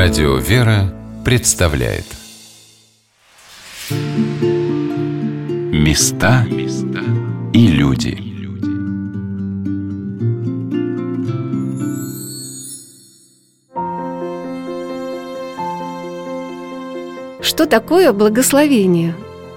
Радио «Вера» представляет Места и люди Что такое благословение?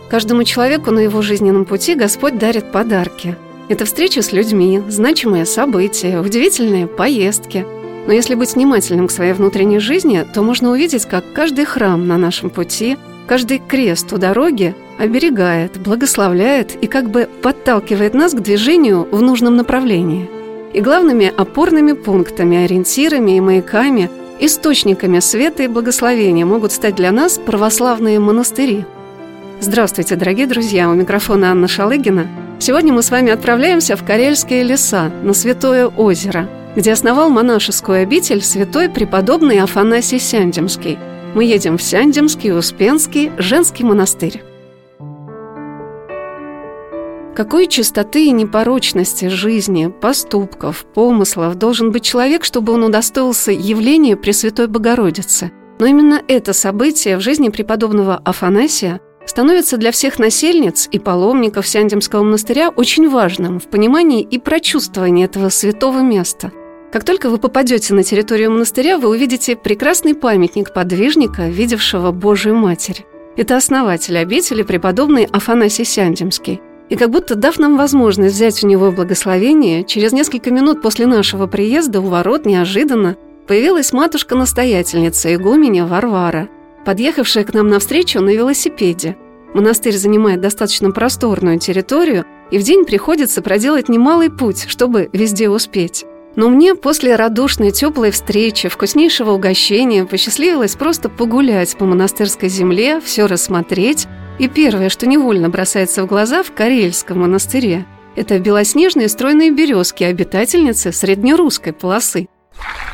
Каждому человеку на его жизненном пути Господь дарит подарки. Это встречи с людьми, значимые события, удивительные поездки – но если быть внимательным к своей внутренней жизни, то можно увидеть, как каждый храм на нашем пути, каждый крест у дороги оберегает, благословляет и как бы подталкивает нас к движению в нужном направлении. И главными опорными пунктами, ориентирами и маяками, источниками света и благословения могут стать для нас православные монастыри. Здравствуйте, дорогие друзья! У микрофона Анна Шалыгина. Сегодня мы с вами отправляемся в Карельские леса, на Святое озеро – где основал монашескую обитель святой преподобный Афанасий Сяндемский. Мы едем в Сяндемский, Успенский, женский монастырь. Какой чистоты и непорочности жизни, поступков, помыслов должен быть человек, чтобы он удостоился явления Пресвятой Богородицы? Но именно это событие в жизни преподобного Афанасия становится для всех насельниц и паломников Сяндемского монастыря очень важным в понимании и прочувствовании этого святого места – как только вы попадете на территорию монастыря, вы увидите прекрасный памятник подвижника, видевшего Божию Матерь. Это основатель обители, преподобный Афанасий Сяндемский. И как будто дав нам возможность взять у него благословение, через несколько минут после нашего приезда у ворот неожиданно появилась матушка-настоятельница, игуменя Варвара, подъехавшая к нам навстречу на велосипеде. Монастырь занимает достаточно просторную территорию, и в день приходится проделать немалый путь, чтобы везде успеть. Но мне после радушной теплой встречи, вкуснейшего угощения посчастливилось просто погулять по монастырской земле, все рассмотреть. И первое, что невольно бросается в глаза в Карельском монастыре, это белоснежные стройные березки, обитательницы среднерусской полосы.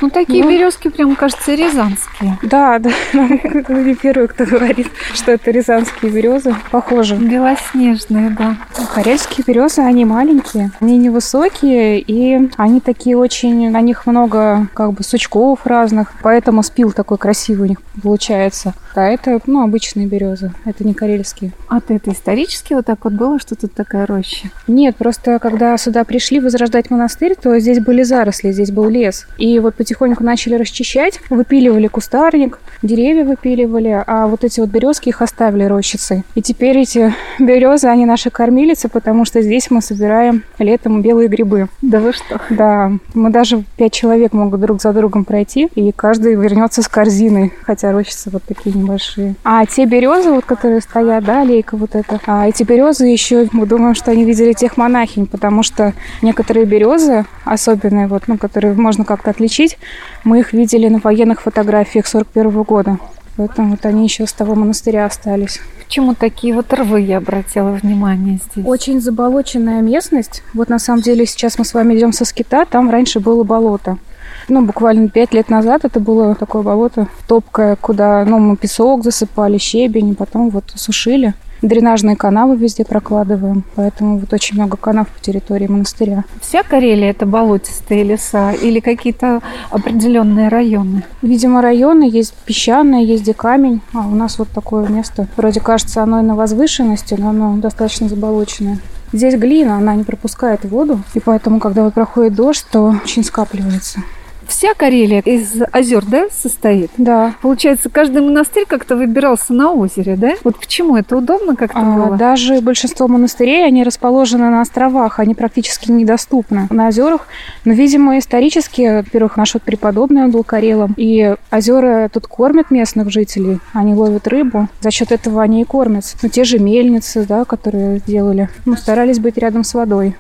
Ну, такие ну, березки, прям кажется, рязанские. Да, да. Не первый, кто говорит, что это рязанские березы. Похоже. Белоснежные, да. Карельские березы, они маленькие, они невысокие, и они такие очень, на них много как бы сучков разных, поэтому спил такой красивый у них получается. А это, ну, обычные березы, это не карельские. А это исторически вот так вот было, что тут такая роща? Нет, просто когда сюда пришли возрождать монастырь, то здесь были заросли, здесь был лес. И вот потихоньку начали расчищать, выпиливали кустарник, деревья выпиливали, а вот эти вот березки их оставили рощицей. И теперь эти березы, они наши кормилицы, потому что здесь мы собираем летом белые грибы. Да вы что? Да, мы даже пять человек могут друг за другом пройти, и каждый вернется с корзиной, хотя рощицы вот такие небольшие. А те березы, вот которые стоят, да, аллейка вот эта, а эти березы еще, мы думаем, что они видели тех монахинь, потому что некоторые березы, особенные, вот, ну, которые можно как-то отличить, мы их видели на военных фотографиях 41 -го года. Поэтому вот они еще с того монастыря остались. Почему такие вот рвы, я обратила внимание здесь? Очень заболоченная местность. Вот на самом деле сейчас мы с вами идем со скита, там раньше было болото. Ну, буквально пять лет назад это было такое болото топкое, куда ну, мы песок засыпали, щебень, потом вот сушили. Дренажные канавы везде прокладываем, поэтому вот очень много канав по территории монастыря. Вся Карелия – это болотистые леса или какие-то определенные районы? Видимо, районы есть песчаные, есть где камень, а у нас вот такое место. Вроде кажется, оно и на возвышенности, но оно достаточно заболоченное. Здесь глина, она не пропускает воду, и поэтому, когда вот проходит дождь, то очень скапливается. Вся Карелия из озер, да, состоит? Да. Получается, каждый монастырь как-то выбирался на озере, да? Вот почему это удобно как-то а, было? Даже большинство монастырей, они расположены на островах, они практически недоступны на озерах. Но, видимо, исторически, во-первых, наш вот преподобный он был карелом, и озера тут кормят местных жителей, они ловят рыбу, за счет этого они и кормятся. Ну, те же мельницы, да, которые делали, ну, старались быть рядом с водой.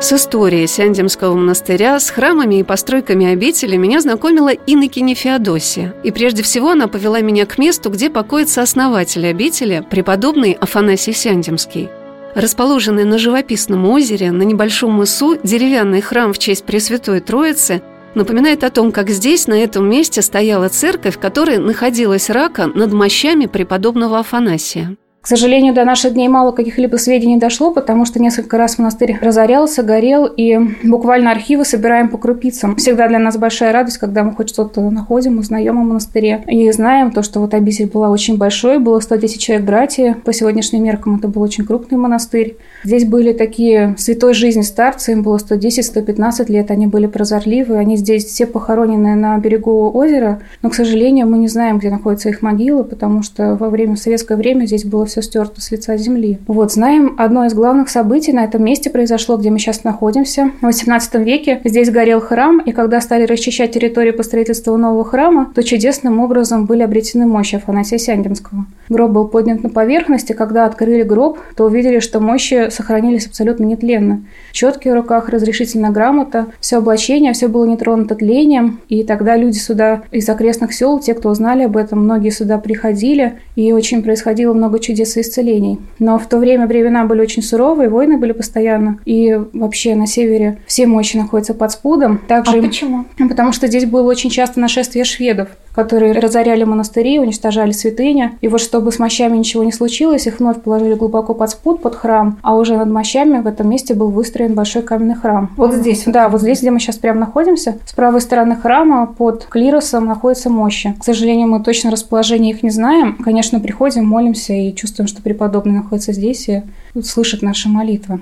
С историей Сяндемского монастыря, с храмами и постройками обители меня знакомила Иннокене Феодосия. И прежде всего она повела меня к месту, где покоится основатель обители, преподобный Афанасий Сяндемский. Расположенный на живописном озере, на небольшом мысу, деревянный храм в честь Пресвятой Троицы напоминает о том, как здесь, на этом месте, стояла церковь, в которой находилась рака над мощами преподобного Афанасия. К сожалению, до наших дней мало каких-либо сведений дошло, потому что несколько раз монастырь разорялся, горел, и буквально архивы собираем по крупицам. Всегда для нас большая радость, когда мы хоть что-то находим, узнаем о монастыре. И знаем то, что вот обитель была очень большой, было 110 человек братья. По сегодняшним меркам это был очень крупный монастырь. Здесь были такие святой жизни старцы, им было 110-115 лет, они были прозорливы, они здесь все похоронены на берегу озера, но, к сожалению, мы не знаем, где находятся их могилы, потому что во время, в советское время здесь было все стерто с лица земли. Вот, знаем, одно из главных событий на этом месте произошло, где мы сейчас находимся. В 18 веке здесь горел храм, и когда стали расчищать территорию по строительству нового храма, то чудесным образом были обретены мощи Афанасия Сяндемского. Гроб был поднят на поверхность, и когда открыли гроб, то увидели, что мощи сохранились абсолютно нетленно. Четки в руках, разрешительная грамота, все облачение, все было не тронуто тлением, и тогда люди сюда из окрестных сел, те, кто узнали об этом, многие сюда приходили, и очень происходило много чудес чудес и исцелений. Но в то время времена были очень суровые, войны были постоянно. И вообще на севере все мощи находятся под спудом. Также, а почему? Потому что здесь было очень часто нашествие шведов которые разоряли монастыри, уничтожали святыни. И вот чтобы с мощами ничего не случилось, их вновь положили глубоко под спут, под храм, а уже над мощами в этом месте был выстроен большой каменный храм. Вот здесь? Да, вот здесь, где мы сейчас прямо находимся. С правой стороны храма под клиросом находятся мощи. К сожалению, мы точно расположение их не знаем. Конечно, приходим, молимся и чувствуем, что преподобный находится здесь и слышит наши молитвы.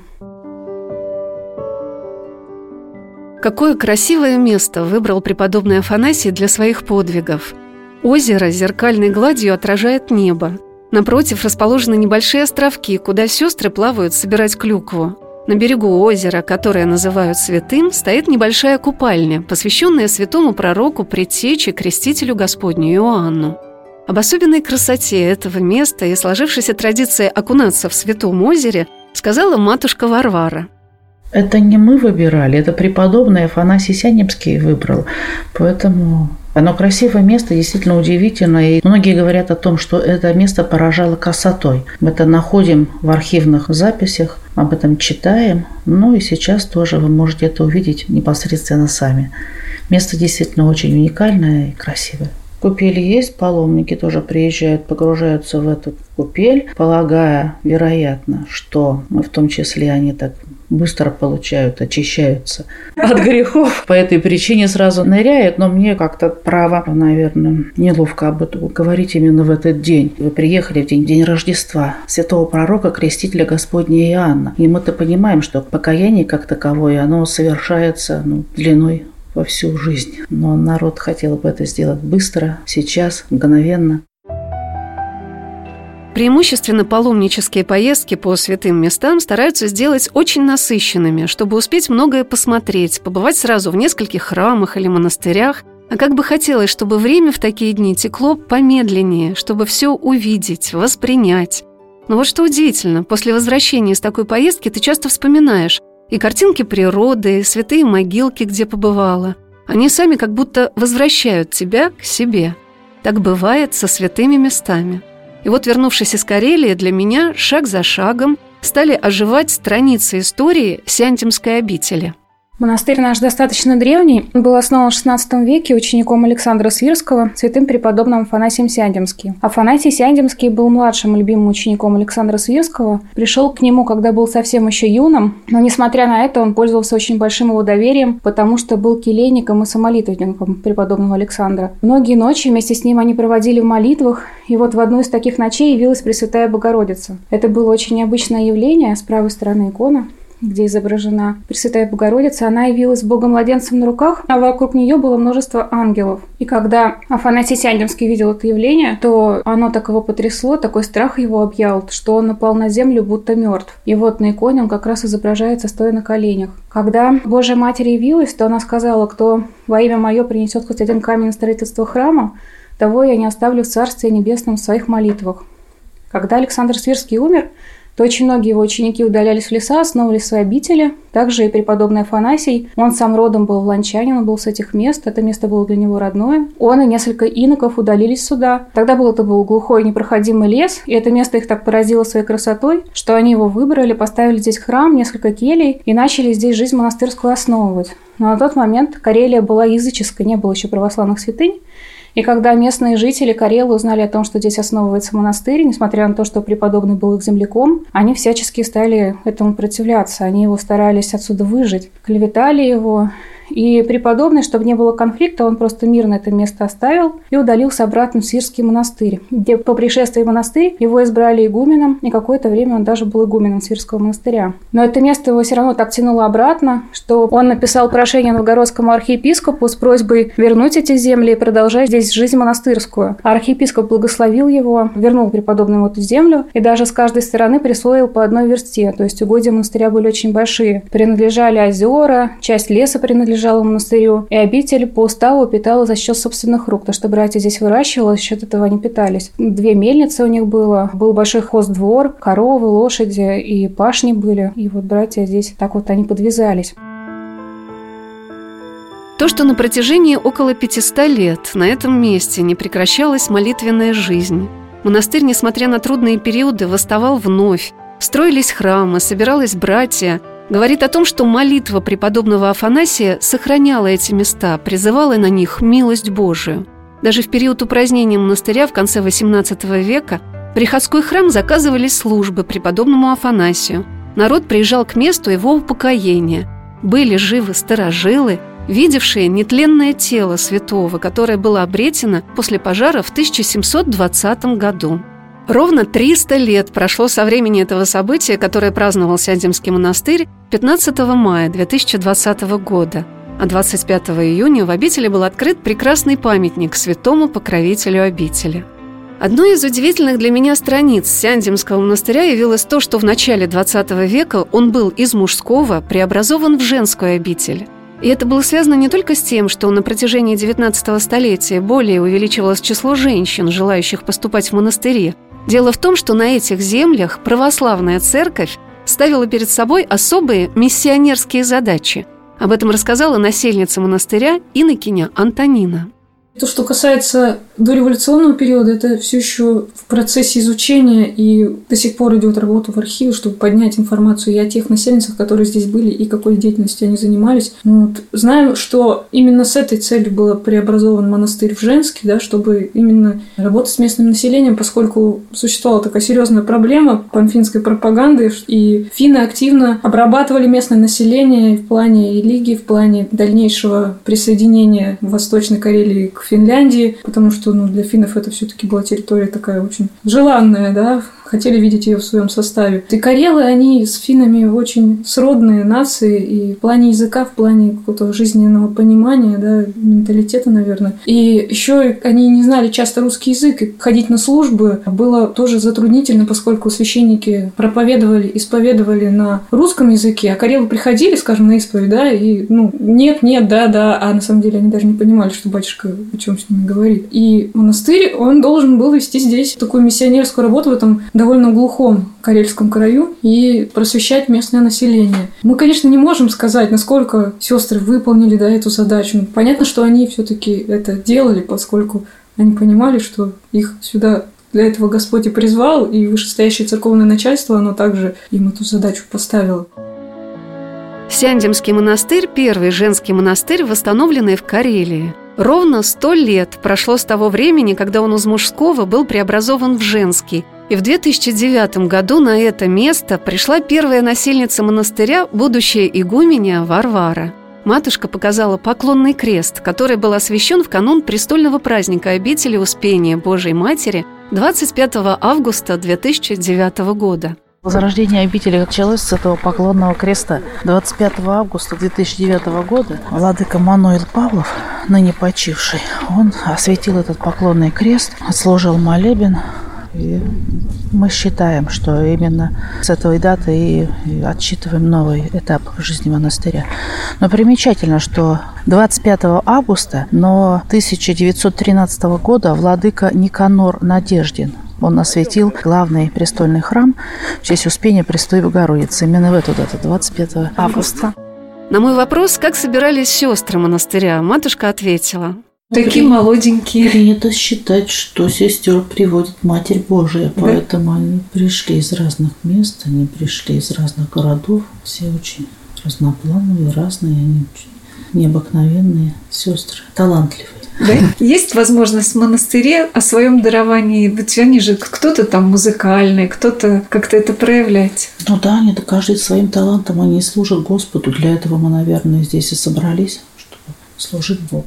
Какое красивое место выбрал преподобный Афанасий для своих подвигов. Озеро зеркальной гладью отражает небо. Напротив расположены небольшие островки, куда сестры плавают собирать клюкву. На берегу озера, которое называют святым, стоит небольшая купальня, посвященная святому пророку, предтече, крестителю Господню Иоанну. Об особенной красоте этого места и сложившейся традиции окунаться в святом озере сказала матушка Варвара – это не мы выбирали, это преподобный Афанасий Сянемский выбрал. Поэтому оно красивое место, действительно удивительно. И многие говорят о том, что это место поражало красотой. Мы это находим в архивных записях, об этом читаем. Ну и сейчас тоже вы можете это увидеть непосредственно сами. Место действительно очень уникальное и красивое. Купели есть, паломники тоже приезжают, погружаются в эту купель, полагая, вероятно, что в том числе они так быстро получают, очищаются от грехов. По этой причине сразу ныряют, но мне как-то право, наверное, неловко об этом говорить именно в этот день. Вы приехали в день, день Рождества святого пророка, крестителя Господня Иоанна. И мы-то понимаем, что покаяние как таковое, оно совершается ну, длиной во всю жизнь. Но народ хотел бы это сделать быстро, сейчас, мгновенно. Преимущественно паломнические поездки по святым местам стараются сделать очень насыщенными, чтобы успеть многое посмотреть, побывать сразу в нескольких храмах или монастырях. А как бы хотелось, чтобы время в такие дни текло помедленнее, чтобы все увидеть, воспринять. Но вот что удивительно, после возвращения из такой поездки ты часто вспоминаешь и картинки природы, и святые могилки, где побывала. Они сами как будто возвращают тебя к себе. Так бывает со святыми местами. И вот, вернувшись из Карелии, для меня шаг за шагом стали оживать страницы истории Сиантимской обители – Монастырь наш достаточно древний, был основан в XVI веке учеником Александра Свирского, святым преподобным Афанасием Сяндемским. Афанасий Сяндемский был младшим любимым учеником Александра Свирского, пришел к нему, когда был совсем еще юным, но, несмотря на это, он пользовался очень большим его доверием, потому что был келейником и самолитвенником преподобного Александра. Многие ночи вместе с ним они проводили в молитвах, и вот в одну из таких ночей явилась Пресвятая Богородица. Это было очень необычное явление, с правой стороны икона, где изображена Пресвятая Богородица, она явилась Богом младенцем на руках, а вокруг нее было множество ангелов. И когда Афанасий Сяндемский видел это явление, то оно так его потрясло, такой страх его объял, что он напал на землю, будто мертв. И вот на иконе он как раз изображается, стоя на коленях. Когда Божья Матерь явилась, то она сказала, кто во имя мое принесет хоть один камень на строительство храма, того я не оставлю в Царстве Небесном в своих молитвах. Когда Александр Свирский умер, то очень многие его ученики удалялись в леса, основывали свои обители. Также и преподобный Афанасий, он сам родом был ланчанин, он был с этих мест, это место было для него родное. Он и несколько иноков удалились сюда. Тогда был это был глухой непроходимый лес, и это место их так поразило своей красотой, что они его выбрали, поставили здесь храм, несколько келей и начали здесь жизнь монастырскую основывать. Но на тот момент Карелия была языческой, не было еще православных святынь, И когда местные жители Карелы узнали о том, что здесь основывается монастырь, несмотря на то, что преподобный был их земляком, они всячески стали этому противляться. Они его старались отсюда выжить. Клеветали его, и преподобный, чтобы не было конфликта, он просто мирно это место оставил и удалился обратно в Сирский монастырь, где по пришествии в монастырь его избрали игуменом, и какое-то время он даже был игуменом Сирского монастыря. Но это место его все равно так тянуло обратно, что он написал прошение новгородскому архиепископу с просьбой вернуть эти земли и продолжать здесь жизнь монастырскую. А архиепископ благословил его, вернул преподобному эту землю и даже с каждой стороны присвоил по одной версте, то есть угодья монастыря были очень большие. Принадлежали озера, часть леса принадлежала принадлежала монастырю, и обитель по уставу питала за счет собственных рук, то что братья здесь выращивало, за счет этого они питались. Две мельницы у них было, был большой хоздвор, коровы, лошади и пашни были, и вот братья здесь так вот они подвязались. То, что на протяжении около 500 лет на этом месте не прекращалась молитвенная жизнь. Монастырь, несмотря на трудные периоды, восставал вновь. Строились храмы, собиралось братья, говорит о том, что молитва преподобного Афанасия сохраняла эти места, призывала на них милость Божию. Даже в период упразднения монастыря в конце XVIII века приходской храм заказывали службы преподобному Афанасию. Народ приезжал к месту его упокоения. Были живы старожилы, видевшие нетленное тело святого, которое было обретено после пожара в 1720 году. Ровно 300 лет прошло со времени этого события, которое праздновал Сядемский монастырь 15 мая 2020 года. А 25 июня в обители был открыт прекрасный памятник святому покровителю обители. Одной из удивительных для меня страниц Сяндемского монастыря явилось то, что в начале 20 века он был из мужского преобразован в женскую обитель. И это было связано не только с тем, что на протяжении 19 столетия более увеличивалось число женщин, желающих поступать в монастыри, Дело в том, что на этих землях православная церковь ставила перед собой особые миссионерские задачи. Об этом рассказала насельница монастыря Инокиня Антонина. То, что касается дореволюционного периода, это все еще в процессе изучения и до сих пор идет работа в архиве, чтобы поднять информацию и о тех населенцах, которые здесь были, и какой деятельностью они занимались. Ну вот. Знаем, что именно с этой целью был преобразован монастырь в Женский, да, чтобы именно работать с местным населением, поскольку существовала такая серьезная проблема панфинской пропаганды, и финны активно обрабатывали местное население в плане религии, в плане дальнейшего присоединения Восточной Карелии к Финляндии, потому что ну, для финнов это все-таки была территория такая очень желанная, да, хотели видеть ее в своем составе. И карелы, они с финнами очень сродные нации и в плане языка, в плане какого-то жизненного понимания, да, менталитета, наверное. И еще они не знали часто русский язык, и ходить на службы было тоже затруднительно, поскольку священники проповедовали, исповедовали на русском языке, а карелы приходили, скажем, на исповедь, да, и, ну, нет, нет, да, да, а на самом деле они даже не понимали, что батюшка о чем с ними говорит. И монастырь, он должен был вести здесь такую миссионерскую работу в этом довольно глухом Карельском краю и просвещать местное население. Мы, конечно, не можем сказать, насколько сестры выполнили да, эту задачу. Понятно, что они все-таки это делали, поскольку они понимали, что их сюда для этого Господь и призвал, и вышестоящее церковное начальство, оно также им эту задачу поставило. Сяндемский монастырь – первый женский монастырь, восстановленный в Карелии – Ровно сто лет прошло с того времени, когда он из мужского был преобразован в женский. И в 2009 году на это место пришла первая насельница монастыря, будущая игуменя Варвара. Матушка показала поклонный крест, который был освящен в канун престольного праздника обители Успения Божией Матери 25 августа 2009 года. Возрождение обители началось с этого поклонного креста. 25 августа 2009 года владыка Мануил Павлов, ныне почивший, он осветил этот поклонный крест, отслужил молебен, и мы считаем, что именно с этой даты и отсчитываем новый этап в жизни монастыря. Но примечательно, что 25 августа, но 1913 года владыка Никанор Надеждин он осветил главный престольный храм в честь Успения Престой Богородицы. Именно в эту дату, 25 августа. На мой вопрос, как собирались сестры монастыря, матушка ответила. Такие молоденькие. Принято считать, что сестер приводит Матерь Божия, да? поэтому они пришли из разных мест, они пришли из разных городов, все очень разноплановые, разные, они очень необыкновенные сестры, талантливые. Да? Есть возможность в монастыре о своем даровании, ведь они же кто-то там музыкальный, кто-то как-то это проявлять. Ну да, они каждый своим талантом, они служат Господу. Для этого мы, наверное, здесь и собрались, чтобы служить Богу.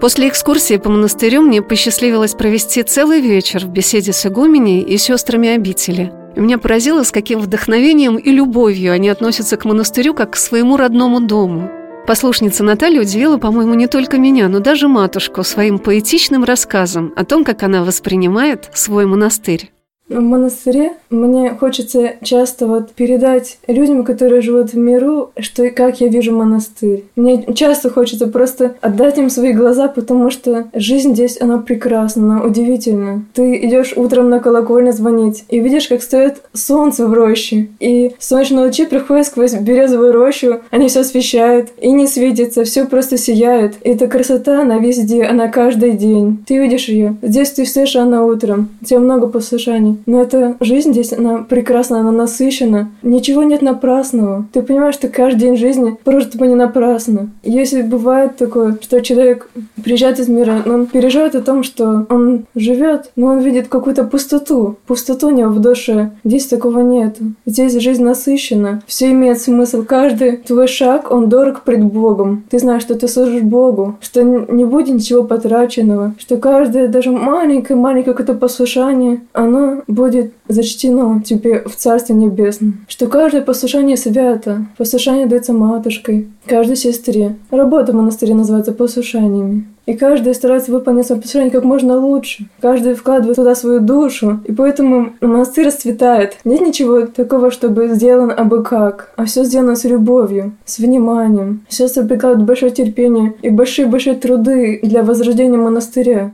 После экскурсии по монастырю мне посчастливилось провести целый вечер в беседе с игуменей и сестрами обители. И меня поразило, с каким вдохновением и любовью они относятся к монастырю как к своему родному дому. Послушница Наталья удивила, по-моему, не только меня, но даже матушку своим поэтичным рассказом о том, как она воспринимает свой монастырь. В монастыре мне хочется часто вот передать людям, которые живут в миру, что и как я вижу монастырь. Мне часто хочется просто отдать им свои глаза, потому что жизнь здесь, она прекрасна, она удивительна. Ты идешь утром на колокольню звонить и видишь, как стоит солнце в роще. И солнечные лучи приходят сквозь березовую рощу, они все освещают, и не светится, все просто сияет. И эта красота, она везде, она каждый день. Ты видишь ее. Здесь ты встаешь рано утром, у тебя много послушаний. Но эта жизнь здесь, она прекрасна, она насыщена. Ничего нет напрасного. Ты понимаешь, что каждый день жизни прожит бы не напрасно. Если бывает такое, что человек приезжает из мира, он переживает о том, что он живет, но он видит какую-то пустоту. Пустоту у него в душе. Здесь такого нет. Здесь жизнь насыщена. Все имеет смысл. Каждый твой шаг, он дорог пред Богом. Ты знаешь, что ты служишь Богу, что не будет ничего потраченного, что каждое, даже маленькое-маленькое какое-то послушание, оно будет зачтено тебе в Царстве Небесном, что каждое послушание свято, послушание дается матушкой, каждой сестре. Работа в монастыре называется послушаниями. И каждый старается выполнить свое послушание как можно лучше. Каждый вкладывает туда свою душу. И поэтому монастырь расцветает. Нет ничего такого, чтобы сделано абы как. А все сделано с любовью, с вниманием. Сестры прикладывают большое терпение и большие-большие труды для возрождения монастыря.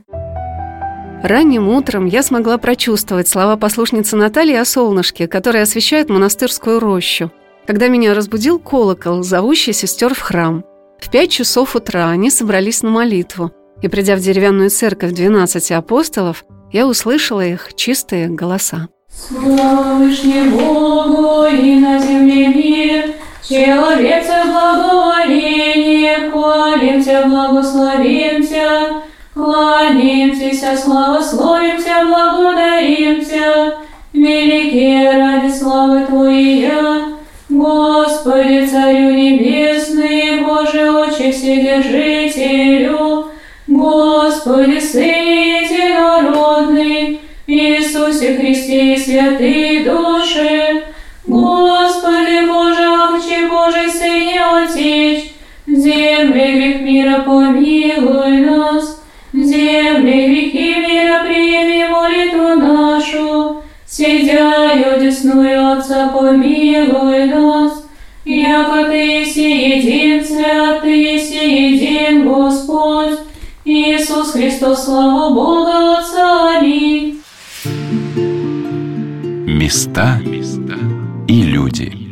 Ранним утром я смогла прочувствовать слова послушницы Натальи о солнышке, которое освещает монастырскую рощу, когда меня разбудил колокол, зовущий сестер в храм. В пять часов утра они собрались на молитву, и, придя в деревянную церковь двенадцати апостолов, я услышала их чистые голоса. Слава Богу и на земле мир, человеце благоволение, хвалимся, благословимся, Кланяемся, славословимся, благодаримся, великие ради славы Твоя, Господи, Царю Небесный, Боже, Отче Вседержителю, Господи, Сыне Единородный, Иисусе Христе и святые души, Господи, Боже, Отче Божий, Сыне Отечь, земле грех мира помилуй нас, сидя десную Отца помилуй нас, яко Ты еси един свят, Ты еси един Господь, Иисус Христос, слава Бога Отца, аминь. Места и люди.